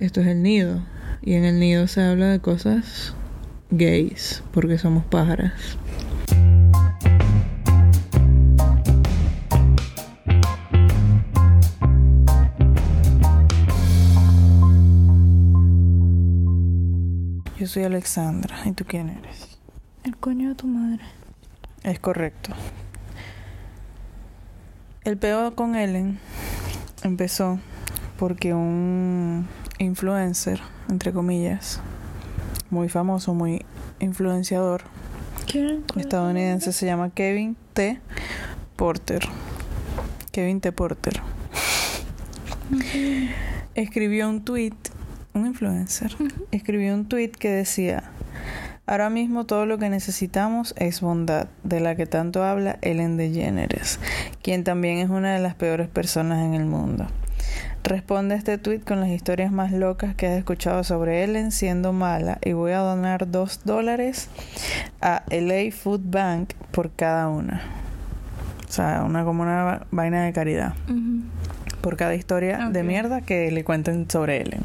esto es el nido. Y en el nido se habla de cosas gays, porque somos pájaras. Yo soy Alexandra. ¿Y tú quién eres? El coño de tu madre. Es correcto. El peor con Ellen empezó porque un influencer, entre comillas, muy famoso, muy influenciador, estadounidense, se llama Kevin T. Porter. Kevin T. Porter. Escribió un tweet, un influencer, escribió un tweet que decía, Ahora mismo todo lo que necesitamos es bondad, de la que tanto habla Ellen DeGeneres, quien también es una de las peores personas en el mundo. Responde a este tweet con las historias más locas que has escuchado sobre Ellen siendo mala y voy a donar dos dólares a LA Food Bank por cada una. O sea, una como una vaina de caridad. Por cada historia de mierda que le cuenten sobre Ellen.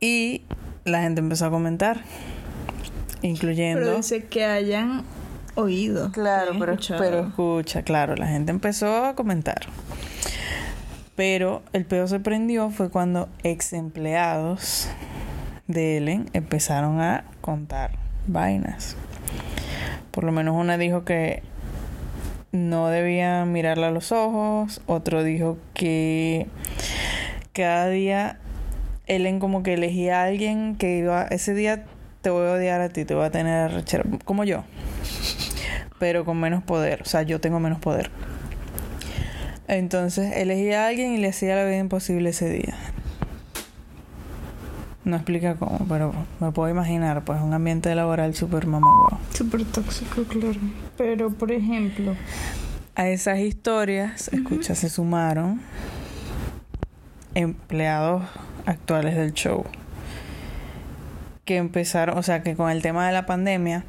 Y la gente empezó a comentar, incluyendo... Pero dice que hayan oído. Claro, pero, pero escucha, claro, la gente empezó a comentar. Pero el peor se prendió fue cuando ex empleados de Ellen empezaron a contar vainas. Por lo menos una dijo que no debían mirarla a los ojos, otro dijo que cada día Ellen como que elegía a alguien que iba, ese día te voy a odiar a ti, te voy a tener arrechera", como yo pero con menos poder. O sea, yo tengo menos poder. Entonces elegía a alguien y le hacía la vida imposible ese día. No explica cómo, pero me puedo imaginar, pues un ambiente laboral súper mamagüey. Súper tóxico, claro. Pero, por ejemplo, A esas historias, escucha, se sumaron empleados actuales del show. Que empezaron, o sea, que con el tema de la pandemia,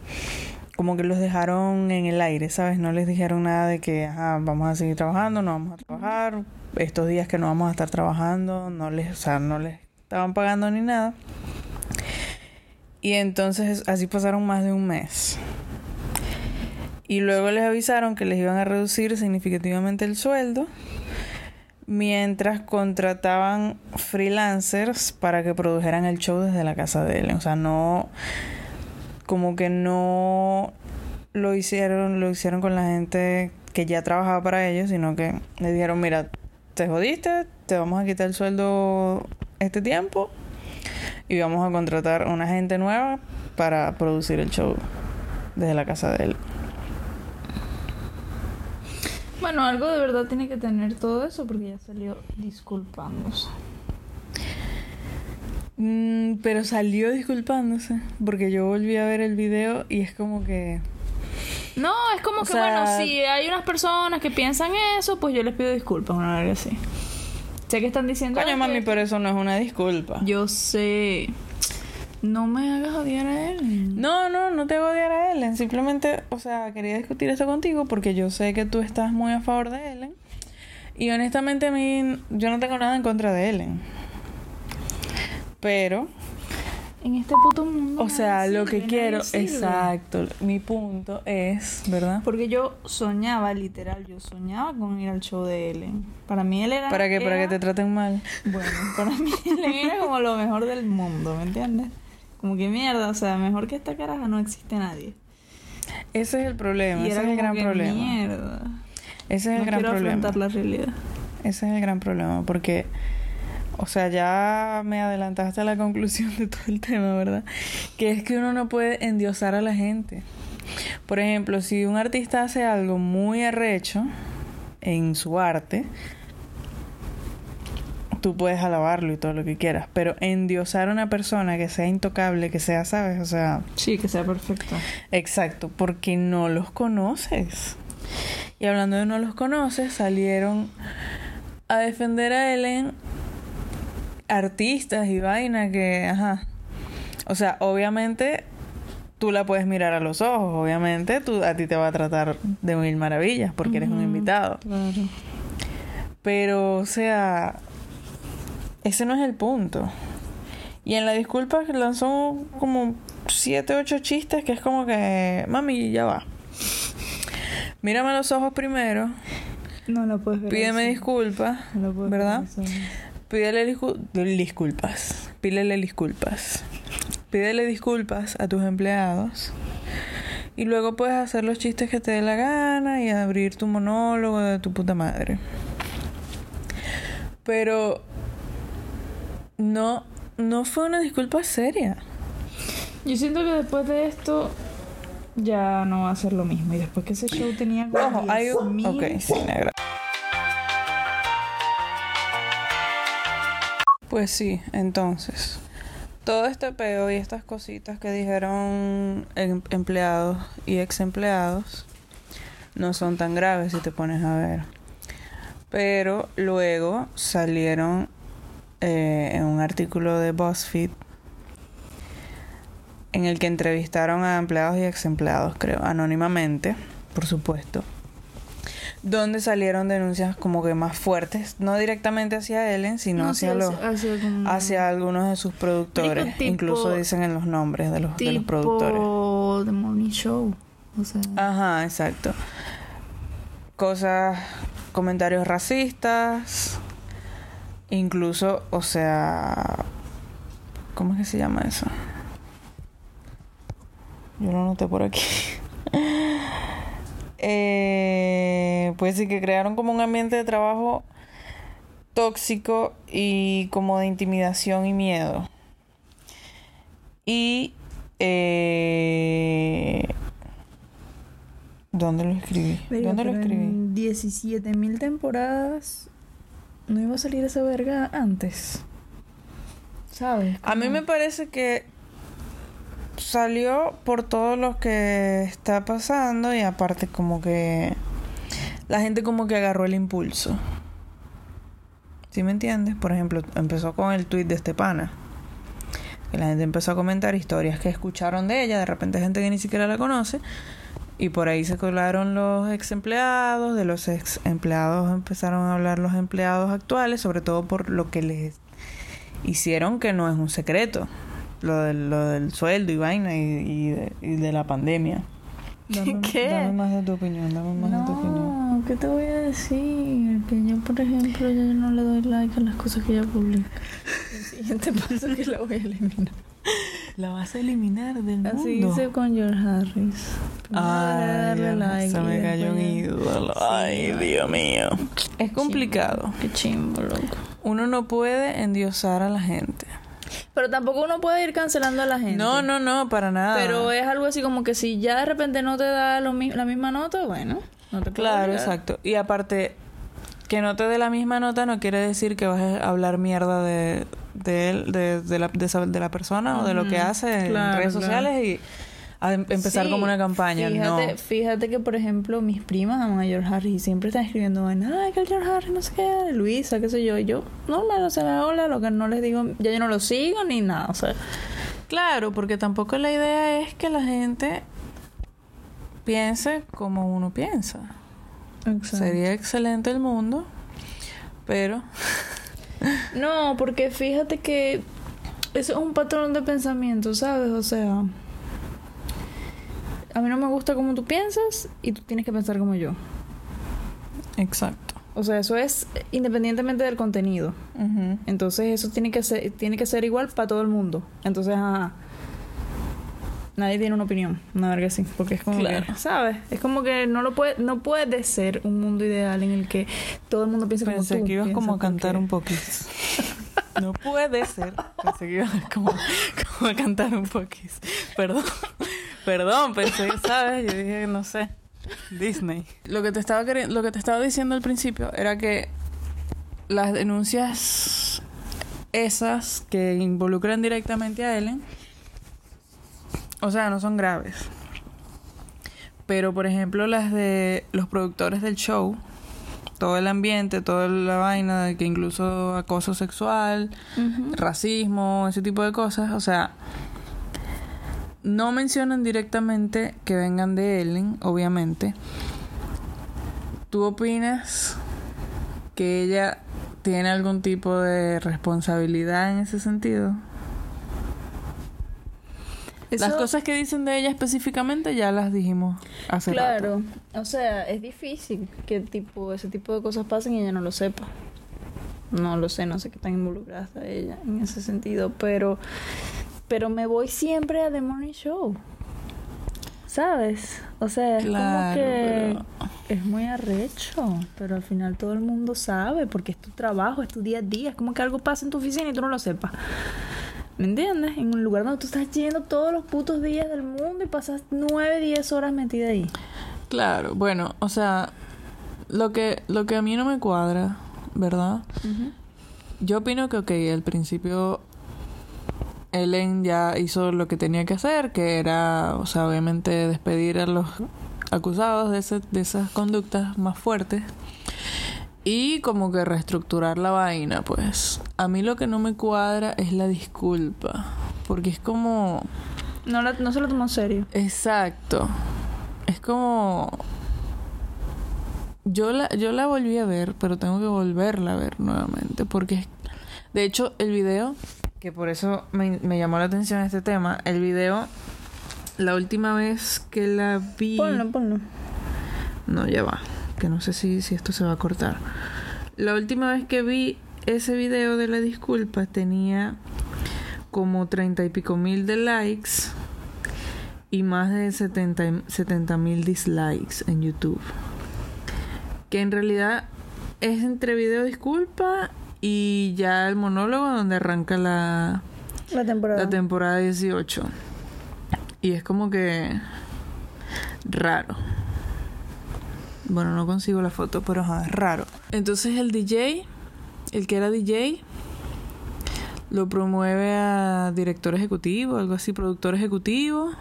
como que los dejaron en el aire, ¿sabes? No les dijeron nada de que, ajá, vamos a seguir trabajando, no vamos a trabajar, estos días que no vamos a estar trabajando, no les, o sea, no les estaban pagando ni nada. Y entonces así pasaron más de un mes. Y luego les avisaron que les iban a reducir significativamente el sueldo mientras contrataban freelancers para que produjeran el show desde la casa de Ellen. O sea, no como que no lo hicieron, lo hicieron con la gente que ya trabajaba para ellos, sino que le dijeron, mira, te jodiste, te vamos a quitar el sueldo este tiempo y vamos a contratar una gente nueva para producir el show desde la casa de él. bueno, algo de verdad tiene que tener todo eso porque ya salió disculpándose. Mm, pero salió disculpándose porque yo volví a ver el video y es como que No, es como O que, sea- bueno, si hay unas personas que piensan eso, pues yo les pido disculpas, una algo así. Sé que están diciendo. coño "Ay, mami que- pero eso no es una disculpa Yo sé. No me hagas odiar a él. no no no te a odiar a Ellen simplemente o sea quería discutir esto contigo porque yo sé que tú estás muy a favor de Ellen y honestamente a mí yo no tengo nada en contra de Ellen pero En este puto mundo. o sea lo que quiero exacto mi punto es verdad Porque yo soñaba, literal, yo soñaba con ir al show de Ellen. Para mí él era. para que para que te traten mal Bueno, para mí Ellen era como lo mejor del mundo, ¿me entiendes? Como que mierda, o sea, mejor que esta caraja no existe nadie. ese es el problema y ese era es el gran problema mierda. ese es el no gran quiero problema afrontar la realidad. Ese es el gran problema, porque, o sea, ya me adelantaste a la conclusión de todo el tema, ¿verdad? Que es que uno no puede endiosar a la gente. Por ejemplo, si un artista hace algo muy arrecho en su arte, tú puedes alabarlo y todo lo que quieras, pero endiosar a una persona que sea intocable, que sea, ¿sabes? O sea, Sí, que sea perfecto. Exacto, porque no los conoces. Y hablando de no los conoces, salieron a defender a Ellen artistas y vaina que, ajá. O sea, obviamente tú la puedes mirar a los ojos, obviamente tú, a ti te va a tratar de mil maravillas porque eres un invitado. Claro. Pero, o sea, ese no es el punto. Y en la disculpa lanzó como siete, ocho chistes que es como que, mami, ya va. Mírame a los ojos primero. No lo puedes ver. Pídeme disculpas, No lo puedes ¿verdad? ver. Pídele discu- disculpas. Pídele disculpas. Pídele disculpas a tus empleados. Y luego puedes hacer los chistes que te dé la gana y abrir tu monólogo de tu puta madre. Pero no, no fue una disculpa seria. Yo siento que después de esto ya no va a ser lo mismo. Y después que ese show tenía como Ojo, hay un... 10.000, Ok, sí, negra. Pues sí, entonces, todo este peo y estas cositas que dijeron em- empleados y ex empleados no son tan graves si te pones a ver. Pero luego salieron eh, en un artículo de BuzzFeed en el que entrevistaron a empleados y ex empleados, creo, anónimamente, por supuesto donde salieron denuncias como que más fuertes, no directamente hacia Ellen, sino No, hacia los hacia algunos de sus productores, tipo- incluso dicen en los nombres de los, de los productores. Tipo The Morning Show. O sea, Ajá, exacto. Cosas, comentarios racistas, incluso, o sea, ¿cómo es que se llama eso? Yo lo noté por aquí. Eh, pues sí que crearon como un ambiente de trabajo tóxico y como de intimidación y miedo. Y eh, ¿Dónde lo escribí? verga, ¿Dónde lo escribí? En 17.000 temporadas no iba a salir esa verga antes. ¿Sabes? A mí me parece que salió por todo lo que está pasando y aparte como que la gente como que agarró el impulso. ¿Sí me entiendes? Por ejemplo, empezó con el tweet de este pana. Que la gente empezó a comentar historias que escucharon de ella, de repente gente que ni siquiera la conoce. Y por ahí se colaron los ex empleados, de los ex empleados empezaron a hablar los empleados actuales, sobre todo por lo que les hicieron que no es un secreto. Lo del, lo del sueldo y vaina y, y, de, y de la pandemia. Dame- ¿Qué? Dame más de tu opinión, dame más de tu opinión. No, ¿qué te voy a decir? Que yo, por ejemplo, ya yo no le doy like a las cosas que ella publica. El siguiente paso es que la voy a eliminar. La vas a eliminar del Así mundo. hice con George Harris. Ay, darle Dios, like se me cayó un ídolo. Ay, Dios mío. Es complicado. Qué chimbo, loco. Uno no puede endiosar a la gente. Pero tampoco uno puede ir cancelando a la gente. No, no, no, para nada. Pero es algo así como que si ya de repente no te da lo mi- la misma nota, bueno, no te puedo Claro, exacto. Y aparte, que no te dé la misma nota no quiere decir que vas a hablar mierda de, de él, de, de la, de, esa- de la persona o de lo que hace Claro, en redes claro. sociales y a em- empezar Sí, como una campaña. Fíjate, no. fíjate que, por ejemplo, mis primas aman a George Harris y siempre están escribiendo, en, ay, que el George Harris, no sé qué, Luisa, qué sé yo. Y yo, normal, o sea, hola, lo que no les digo, ya yo no lo sigo ni nada, o sea. Claro, porque tampoco la idea es que la gente piense como uno piensa. Sería excelente el mundo, pero No, porque fíjate que eso es un patrón de pensamiento, ¿sabes? O sea, a mí no me gusta como tú piensas y tú tienes que pensar como yo. exacto. O sea, eso es independientemente del contenido. Entonces eso tiene que ser, tiene que ser igual para todo el mundo. Entonces, ajá. Nadie tiene una opinión, una verga así, porque es como Claro. que, ¿sabes? Es como que no lo puede, no puede ser un mundo ideal en el que todo el mundo piense como Pensé tú. que ibas como a cantar porque- un poquito. No puede ser. Pensé que ibas como, como a cantar un poquito. Perdón. Perdón, pensé, ¿sabes? Yo dije, no sé. Disney. Lo que te estaba lo que te estaba diciendo al principio era que las denuncias esas que involucran directamente a Ellen, o sea, no son graves. Pero, por ejemplo, las de los productores del show, todo el ambiente, toda la vaina de que incluso acoso sexual, racismo, ese tipo de cosas, o sea, no mencionan directamente que vengan de Ellen, obviamente. ¿Tú opinas que ella tiene algún tipo de responsabilidad en ese sentido. Las cosas que dicen de ella específicamente ya las dijimos hace rato. Claro, o sea, es difícil que tipo ese tipo de cosas pasen y ella no lo sepa. No lo sé, no sé qué tan involucrada está ella en ese sentido, pero pero me voy siempre a The Morning Show. ¿Sabes? O sea, es Claro, como que pero- es muy arrecho, pero al final todo el mundo sabe porque es tu trabajo, es tu día a día, es como que algo pasa en tu oficina y tú no lo sepas. ¿Me entiendes? En un lugar donde tú estás yendo todos los putos días del mundo y pasas 9, 10 horas metida ahí. Claro, bueno, o sea, lo que, lo que a mí no me cuadra, ¿verdad? Yo opino que, ok, al principio Ellen ya hizo lo que tenía que hacer, que era, o sea, obviamente despedir a los acusados de, ese- de esas conductas más fuertes y como que reestructurar la vaina, pues. A mí lo que no me cuadra es la disculpa, porque es como... No, la- no se lo tomó en serio. Exacto. Es como... Yo la, yo la volví a ver, pero tengo que volverla a ver nuevamente. Porque, es- de hecho, el video, que por eso me, me llamó la atención este tema, el video, la última vez que la vi... Ponlo, ponlo. No, ya va. Que no sé si, si esto se va a cortar. La última vez que vi ese video de la disculpa tenía como treinta y pico mil de likes y más de 70 mil dislikes en YouTube. Que en realidad es entre video disculpa y ya el monólogo donde arranca la, La temporada. la temporada 18. Y es como que raro. Bueno, no consigo la foto, pero ajá, es raro. Entonces el DJ, el que era DJ, lo promueve a director ejecutivo, algo así, productor ejecutivo.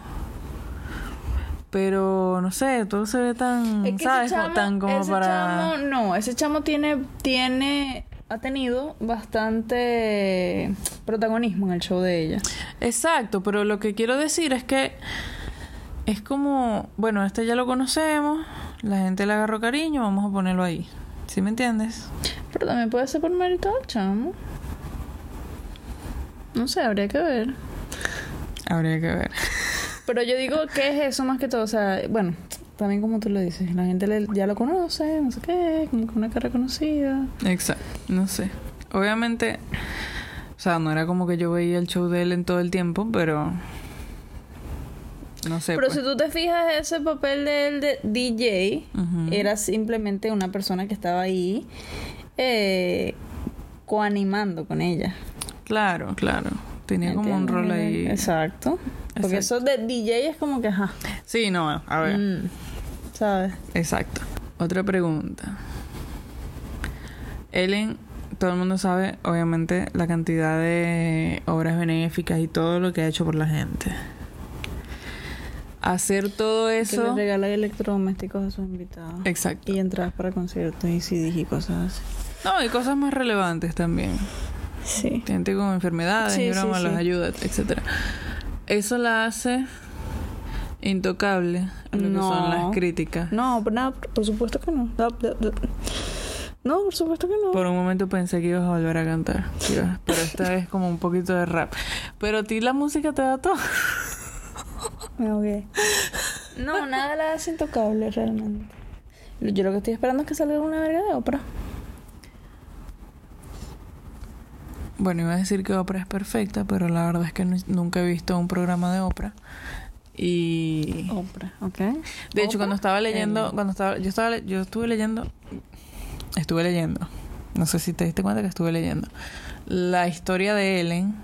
Pero no sé, todo se ve tan, Es que ¿sabes? chamo- tan como ese para chamo- no, ese chamo tiene, tiene, ha tenido bastante protagonismo en el show de ella. Exacto, pero lo que quiero decir es que es como, bueno, este ya lo conocemos, la gente le agarró cariño, vamos a ponerlo ahí. ¿Sí me entiendes? Pero también puede ser por mérito del chamo. No sé, habría que ver. Habría que ver. Pero yo digo que es eso más que todo. O sea, bueno, también como tú lo dices, la gente le- ya lo conoce, no sé qué, como que una cara conocida. Exacto, no sé. Obviamente, o sea, no era como que yo veía el show de él en todo el tiempo, pero no sé. Pero pues. si tú te fijas, ese papel de él de DJ era simplemente una persona que estaba ahí eh, coanimando con ella. Claro, claro. Tenía como un rol ahí. Exacto. Porque Exacto. eso de DJ es como que, ajá. Sí, no, a ver. mm, ¿Sabes? Exacto. Otra pregunta. Ellen, todo el mundo sabe, obviamente, la cantidad de obras benéficas y todo lo que ha hecho por la gente. Hacer todo Que eso. le regala electrodomésticos a sus invitados. Exacto. Y entradas para conciertos y CDs y cosas así. No, y cosas más relevantes también. Sí. Gente con enfermedades, Sí, y broma, sí, los sí. ayuda, etcétera. Eso la hace intocable a lo que son No. las críticas. No, nada, por supuesto que no. No, no, no. No, por supuesto que no. Por un momento pensé que ibas a volver a cantar. ibas- Pero esta vez como un poquito de rap. Pero a ti la música te da todo. No, nada la hace intocable realmente. Yo lo que estoy esperando es que salga una verga de ópera. Bueno, iba a decir que Oprah es perfecta, pero la verdad es que nu- nunca he visto un programa de Oprah. Y Ópera, ¿ok? de hecho Oprah, cuando estaba leyendo, cuando estaba yo estaba yo estuve leyendo estuve leyendo. No sé si te diste cuenta que estuve leyendo la historia de Ellen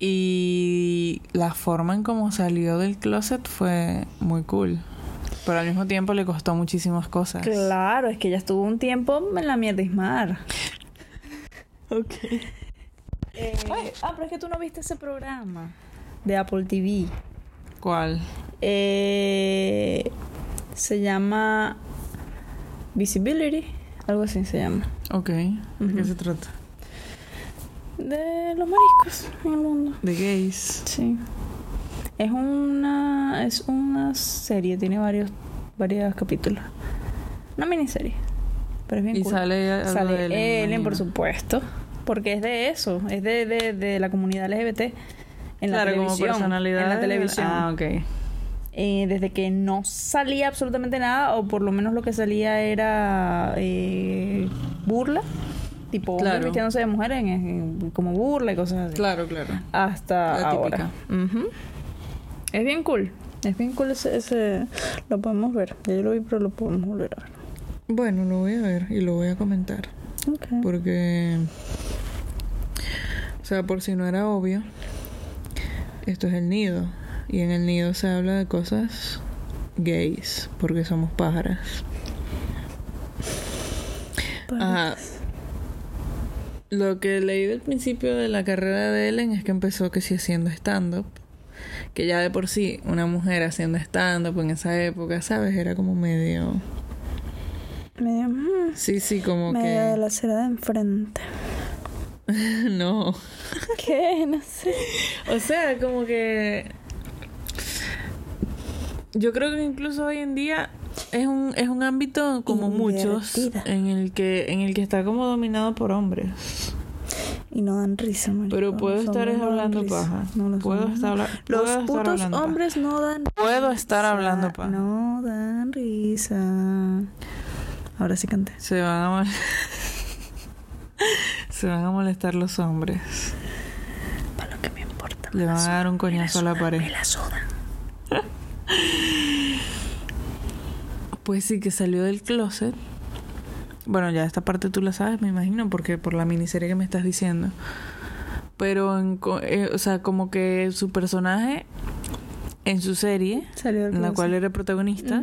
y la forma en cómo salió del closet fue muy cool. Pero al mismo tiempo le costó muchísimas cosas. Claro, es que ella estuvo un tiempo en la mierdismar. Ok. Eh, ah, pero es que tú no viste ese programa de Apple TV. ¿Cuál? Eh, se llama Visibility, algo así se llama. Ok. ¿De qué se trata? De los mariscos en el mundo. De gays. Sí. Es una es una serie, tiene varios varios capítulos. Una miniserie. Pero es bien Y cool. sale Sale Ellen, por supuesto. Porque es de eso, es de, de, de la comunidad LGBT. En la claro, como televisión. personalidad. En la televisión. Ah, ok. Eh, desde que no salía absolutamente nada, o por lo menos lo que salía era eh, burla. Tipo, Claro. de mujeres en- en- como burla y cosas así. Claro, claro. Hasta La ahora. Ujú. Es bien cool. Es bien cool ese, ese... Lo podemos ver. Ya yo lo vi, pero lo podemos volver a ver. Bueno, lo voy a ver y lo voy a comentar. Porque. O sea, por si no era obvio, esto es el nido. Y en el nido se habla de cosas gays, porque somos pájaras. Ajá. Lo que leí del principio de la carrera de Ellen es que empezó que sí haciendo stand-up. Que ya de por sí, una mujer haciendo stand-up en esa época, ¿sabes? Era como medio. Medio... mm, Sí, sí, como medio que. de la acera de enfrente. no. ¿Qué? No sé. O sea, como que. Yo creo que incluso hoy en día es un, es un ámbito como muchos en el que en el que está como dominado por hombres. Y no dan risa, marico. Pero puedo estar hablando risa. paja. No, los Puedo hombres estar habla- puedo Los estar putos hablando paja. hombres no dan Puedo estar risa. hablando paja. No dan risa. Ahora sí canté. Se van a Se van a molestar los hombres. Para lo que me importa. Le van a dar un coñazo a la pared. Me la. Pues sí, que salió del closet. Bueno, ya esta parte tú la sabes, me imagino, porque por la miniserie que me estás diciendo. Pero, en eh, o sea, como que su personaje en su serie, Salió en la cual era protagonista,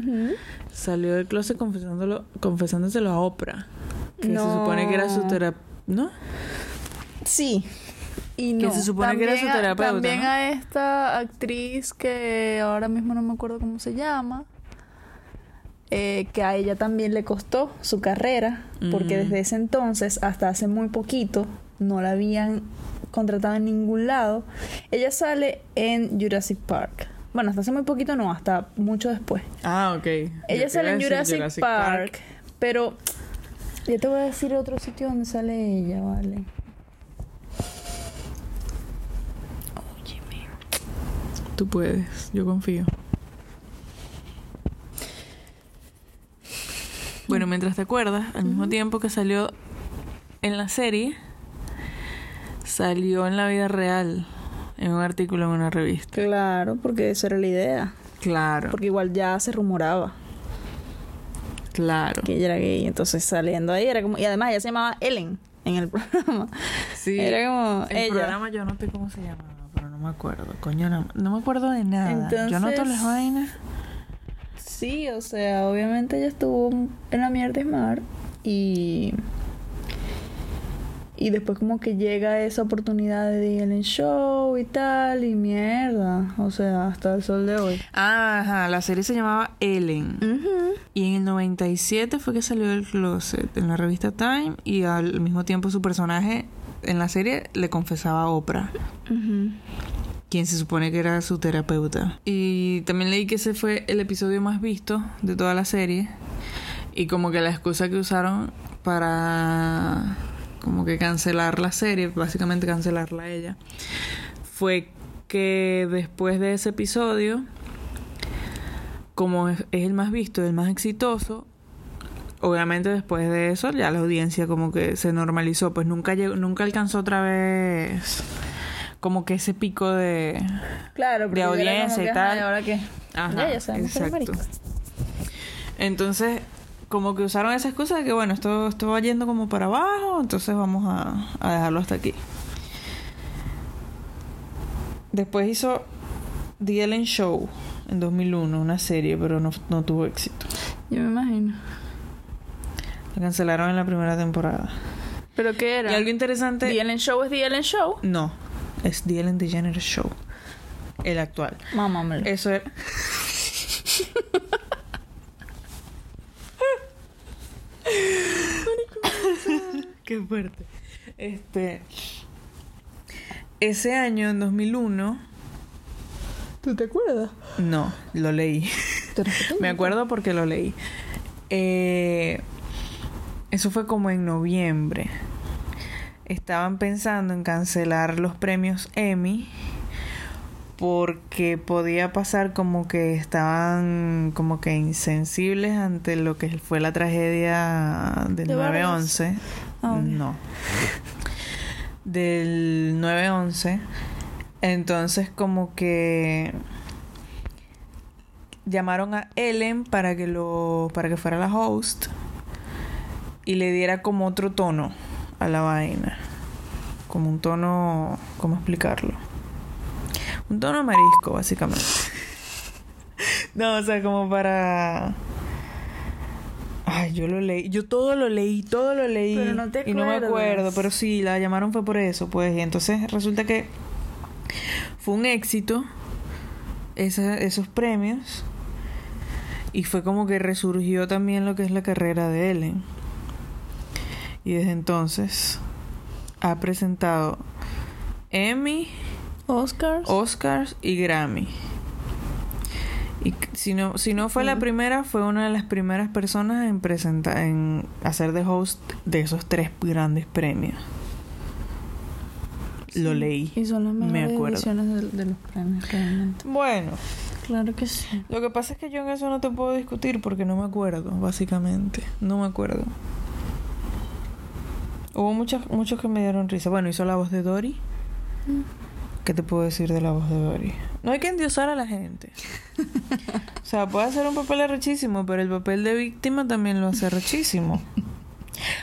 salió del closet confesándolo, confesándoselo a Oprah. Que se supone que era su terapeuta. ¿No? Sí. Y Que no. se supone que era su También a- terapeuta, También ¿no? a esta actriz que ahora mismo no me acuerdo cómo se llama. eh, que a ella también le costó su carrera. Porque desde ese entonces, hasta hace muy poquito, no la habían contratado en ningún lado. Ella sale en Jurassic Park. Bueno, hasta hace muy poquito no, hasta mucho después. Ah, ok. Ella sale en Jurassic, Park, pero ya te voy a decir otro sitio donde sale ella, vale. Óyeme. Tú puedes, yo confío. Bueno, mientras te acuerdas, al mismo tiempo que salió en la serie, salió en la vida real, en un artículo en una revista. Claro, porque esa era la idea. Claro, Porque igual ya se rumoraba claro. que ella era gay, entonces saliendo ahí era como... Y además ella se llamaba Ellen en el programa. Sí, Era como el ella. programa yo noté cómo se llamaba, pero no me acuerdo. Coño, no, no me acuerdo de nada. yo noto Entonces- las vainas. Sí, o sea, obviamente ella estuvo en la mierda de mar y y después como que llega esa oportunidad de ir en show y tal y mierda, o sea, hasta el sol de hoy. Ah, Ajá, la serie se llamaba Ellen. Y en el 97 fue que salió del closet en la revista Time y al mismo tiempo su personaje en la serie le confesaba a Oprah, Ujú. quien se supone que era su terapeuta. Y también leí que ese fue el episodio más visto de toda la serie y como que la excusa que usaron para como que cancelar la serie, básicamente cancelarla a ella, fue que después de ese episodio como es, el más visto, el más exitoso, obviamente después de eso ya la audiencia como que se normalizó, pues nunca llegó, nunca alcanzó otra vez como que ese pico de Claro, De audiencia y tal. "Ay, ahora qué. Ajá, ya, ya sabemos exacto. entonces como que usaron esa excusa de que bueno, esto, esto va yendo como para abajo, entonces vamos a, a dejarlo hasta aquí. Después hizo The Ellen Show en 2001, una serie, pero no, no tuvo éxito. Yo me imagino. La cancelaron en la primera temporada. ¿Pero qué era? Y algo interesante... The Ellen Show es The Ellen Show. No, es The Ellen DeGeneres Show. El actual. Mamá Eso era... Qué fuerte. Este... Ese año, en 2001... ¿Tú te acuerdas? No, lo leí. Me acuerdo porque lo leí. Eh, eso fue como en noviembre. Estaban pensando en cancelar los premios Emmy porque podía pasar como que estaban como que insensibles ante lo que fue la tragedia del ¿De 9-11. Ah. No. Del 9-11. Entonces como que llamaron a Ellen para que lo para que fuera la host y le diera como otro tono a la vaina. Como un tono, ¿cómo explicarlo? Un tono marisco, básicamente. no, o sea, como para... Ay, yo lo leí, yo todo lo leí, todo lo leí. Pero no te y no me acuerdo, pero sí, la llamaron fue por eso, pues. Y entonces resulta que fue un éxito esa- esos premios. Y fue como que resurgió también lo que es la carrera de Ellen. Y desde entonces ha presentado Emmy, Oscars. Oscars y Grammy. Y si no, si no fue la primera, fue una de las primeras personas en presentar, en hacer de host de esos tres grandes premios. Lo leí. Y son las Me mejores acuerdo. ediciones de, de los premios, realmente. Bueno, Claro que sí. lo que pasa es que yo en eso no te puedo discutir porque no me acuerdo, básicamente. No me acuerdo. Hubo muchos, muchos que me dieron risa. Bueno, hizo la voz de Dory. Mm. ¿Qué te puedo decir de la voz de Dory? No hay que endiosar a la gente. o sea, puede hacer un papel arrechísimo, pero el papel de víctima también lo hace arrechísimo.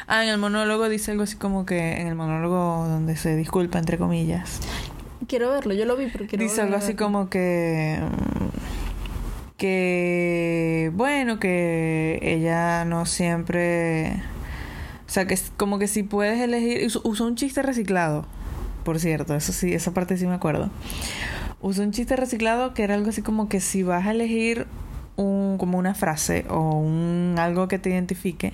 Ah, en el monólogo dice algo así como que... En el monólogo donde se disculpa, entre comillas. Quiero verlo, yo lo vi, pero quiero Dice algo así como que... Que... Bueno, que ella no siempre... O sea, que es como que si puedes elegir... Usó un chiste reciclado, por cierto. Eso sí, esa parte sí me acuerdo. Usó un chiste reciclado que era algo así como que si vas a elegir un, como una frase o un algo que te identifique,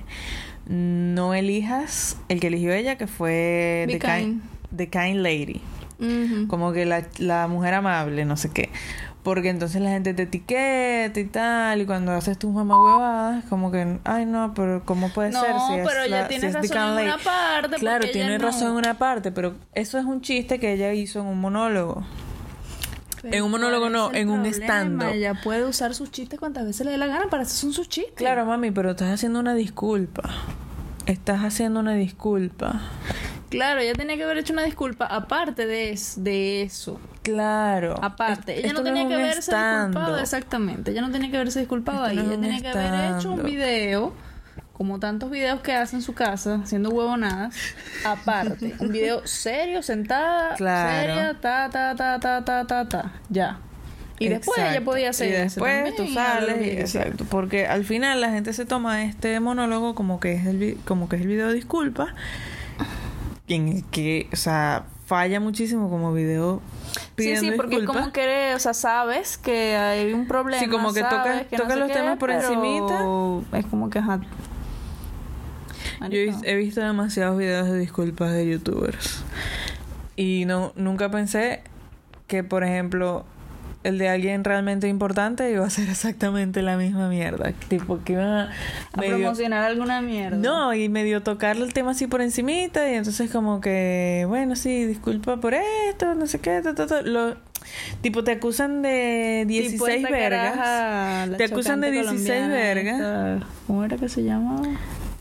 no elijas el que eligió ella, que fue Be The kind, kind. The Kind Lady. Como que la, la mujer amable, no sé qué. Porque entonces la gente te etiqueta y tal. Y cuando haces tus mamá huevadas, como que, ay no, pero ¿cómo puede No, ser? Si es pero ella la- tiene si razón en una parte, Claro, tiene no. razón en una parte, pero eso es un chiste que ella hizo en un monólogo. Pero en un monólogo ¿cuál no, en un stand-up. Ella puede usar sus chistes cuantas veces le dé la gana, para eso son sus chistes. Claro, mami, pero estás haciendo una disculpa. Estás haciendo una disculpa. Claro, ella tenía que haber hecho una disculpa aparte de, es- de eso. Claro. Aparte, ella no tenía que haberse disculpado, exactamente. Ella no tenía que haberse disculpado ahí. no Ella tenía que haber hecho un video, como tantos videos que hace en su casa, haciendo huevonadas, aparte. un video serio, sentada, Claro. seria, ta, ta, ta, ta, ta, ta, ta. Ya. Y después ella podía hacer Y después tú sales. y- exacto. Porque al final la gente se toma este monólogo como que es el, como que es el video de disculpa. En el que, o sea, falla muchísimo como video Sí, pidiendo sí, porque es disculpas. como que, o sea, sabes que hay un problema. Sí, como que toca- que toca sé los qué, temas por encimita. Es como que, ajá. Yo Marico. he visto demasiados videos de disculpas de youtubers. Y no nunca pensé que, por ejemplo, el de alguien realmente importante iba a ser exactamente la misma mierda. Tipo, que iban a A medio- promocionar alguna mierda. No, y medio tocarle el tema así por encimita y entonces como que, bueno, sí, disculpa por esto, no sé qué, ta, ta, ta. Lo, tipo, te acusan de 16 Tipo esta vergas. caraja, Te acusan de chocante 16 colombiana vergas. esta, ¿Cómo era que se llamaba?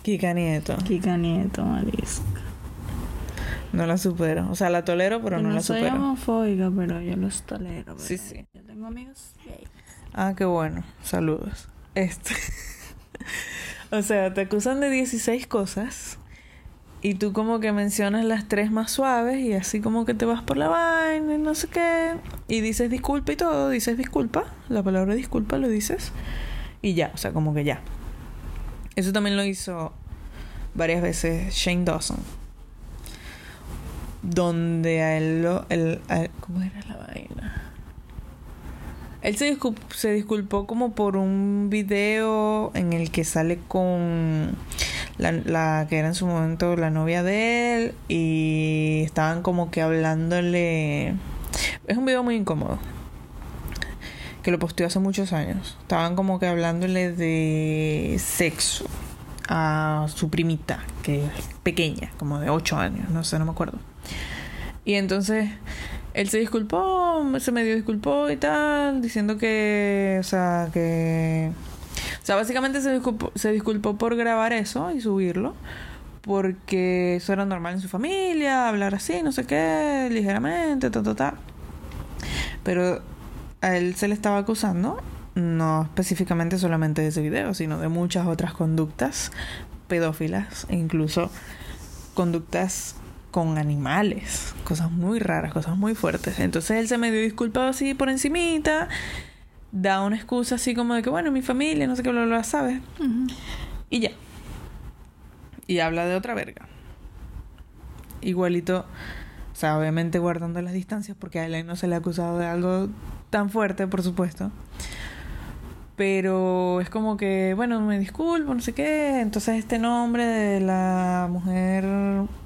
Kika Nieto. Kika Nieto, marisco. No la supero. O sea, la tolero, pero Yo no, no la soy supero. homofóbica, pero yo los tolero. Sí, ¿verdad? sí. Yo tengo amigos gay. Ah, qué bueno. Saludos. Este. o sea, te acusan de 16 cosas. Y tú como que mencionas las tres más suaves y así como que te vas por la vaina y no sé qué. Y dices disculpa y todo, dices disculpa. La palabra disculpa lo dices. Y ya, o sea, como que ya. Eso también lo hizo varias veces Shane Dawson. Donde a él lo... el- ¿Cómo era la vaina? Él se, discul- se disculpó como por un video en el que sale con la, la que era en su momento la novia de él y estaban como que hablándole... Es un video muy incómodo. Que lo posteó hace muchos años. Estaban como que hablándole de sexo a su primita, que es pequeña, como de 8 años, no sé, no me acuerdo. Y entonces él se disculpó, se medio disculpó y tal, diciendo que, o sea, que... O sea, básicamente se disculpó, se disculpó por grabar eso y subirlo, porque eso era normal en su familia, hablar así, no sé qué, ligeramente, ta, ta, ta. Pero a él se le estaba acusando, no específicamente solamente de ese video, sino de muchas otras conductas pedófilas e incluso conductas con animales, cosas muy raras, cosas muy fuertes. Entonces él se medio disculpado así por encimita, da una excusa así como de que bueno, mi familia, no sé qué, bla, bla, bla, ¿sabes? Y ya. Y habla de otra verga. Igualito, o sea, obviamente guardando las distancias porque a él no se le ha acusado de algo tan fuerte, por supuesto. Pero es como que, bueno, me disculpo, no sé qué. Entonces este nombre de la mujer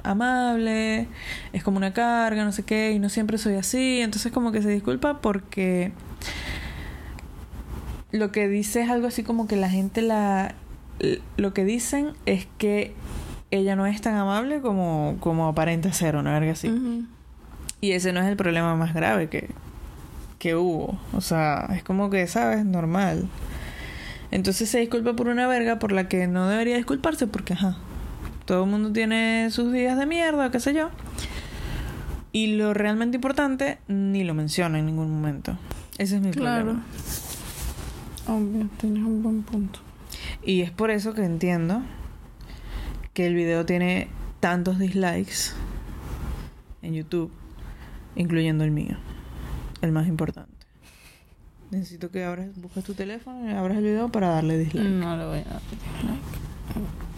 amable es como una carga, no sé qué, y no siempre soy así. Entonces como que se disculpa porque lo que dice es algo así como que la gente la... Lo que dicen es que ella no es tan amable como, como aparenta ser, una verga así. Y ese no es el problema más grave que, que hubo. O sea, es como que, ¿sabes? Normal. Entonces se disculpa por una verga por la que no debería disculparse porque, ajá, todo el mundo tiene sus días de mierda, qué sé yo. Y lo realmente importante ni lo menciona en ningún momento. Ese es mi Claro. problema. Obvio, tienes un buen punto. Y es por eso que entiendo que el video tiene tantos dislikes en YouTube, incluyendo el mío, el más importante. Necesito que abras, busques tu teléfono y abras el video para darle dislike. No le voy a dar dislike.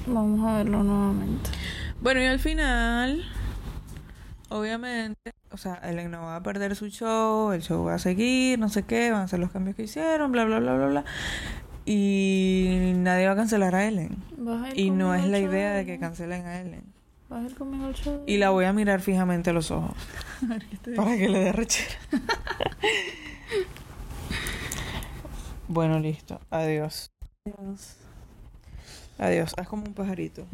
Vamos a verlo nuevamente. Bueno, y al final, obviamente, o sea, Ellen no va a perder su show, el show va a seguir, no sé qué, van a hacer los cambios que hicieron, bla, bla, bla, bla, bla. Y nadie va a cancelar a Ellen. ¿Vas a Y no es la idea de que cancelen a Ellen. ¿Vas a ir conmigo al show? Y la voy a mirar fijamente a los ojos para que le dé rechera. bueno, listo. Adiós. Dios. Adiós. Haz como un pajarito.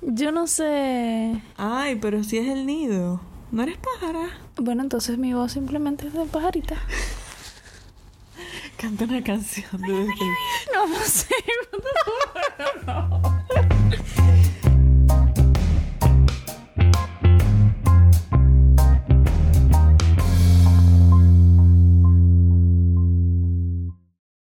Yo no sé. Ay, pero si es el nido. No eres pájara. Bueno, entonces mi voz simplemente es de pajarita. Canta una canción de. No, no sé.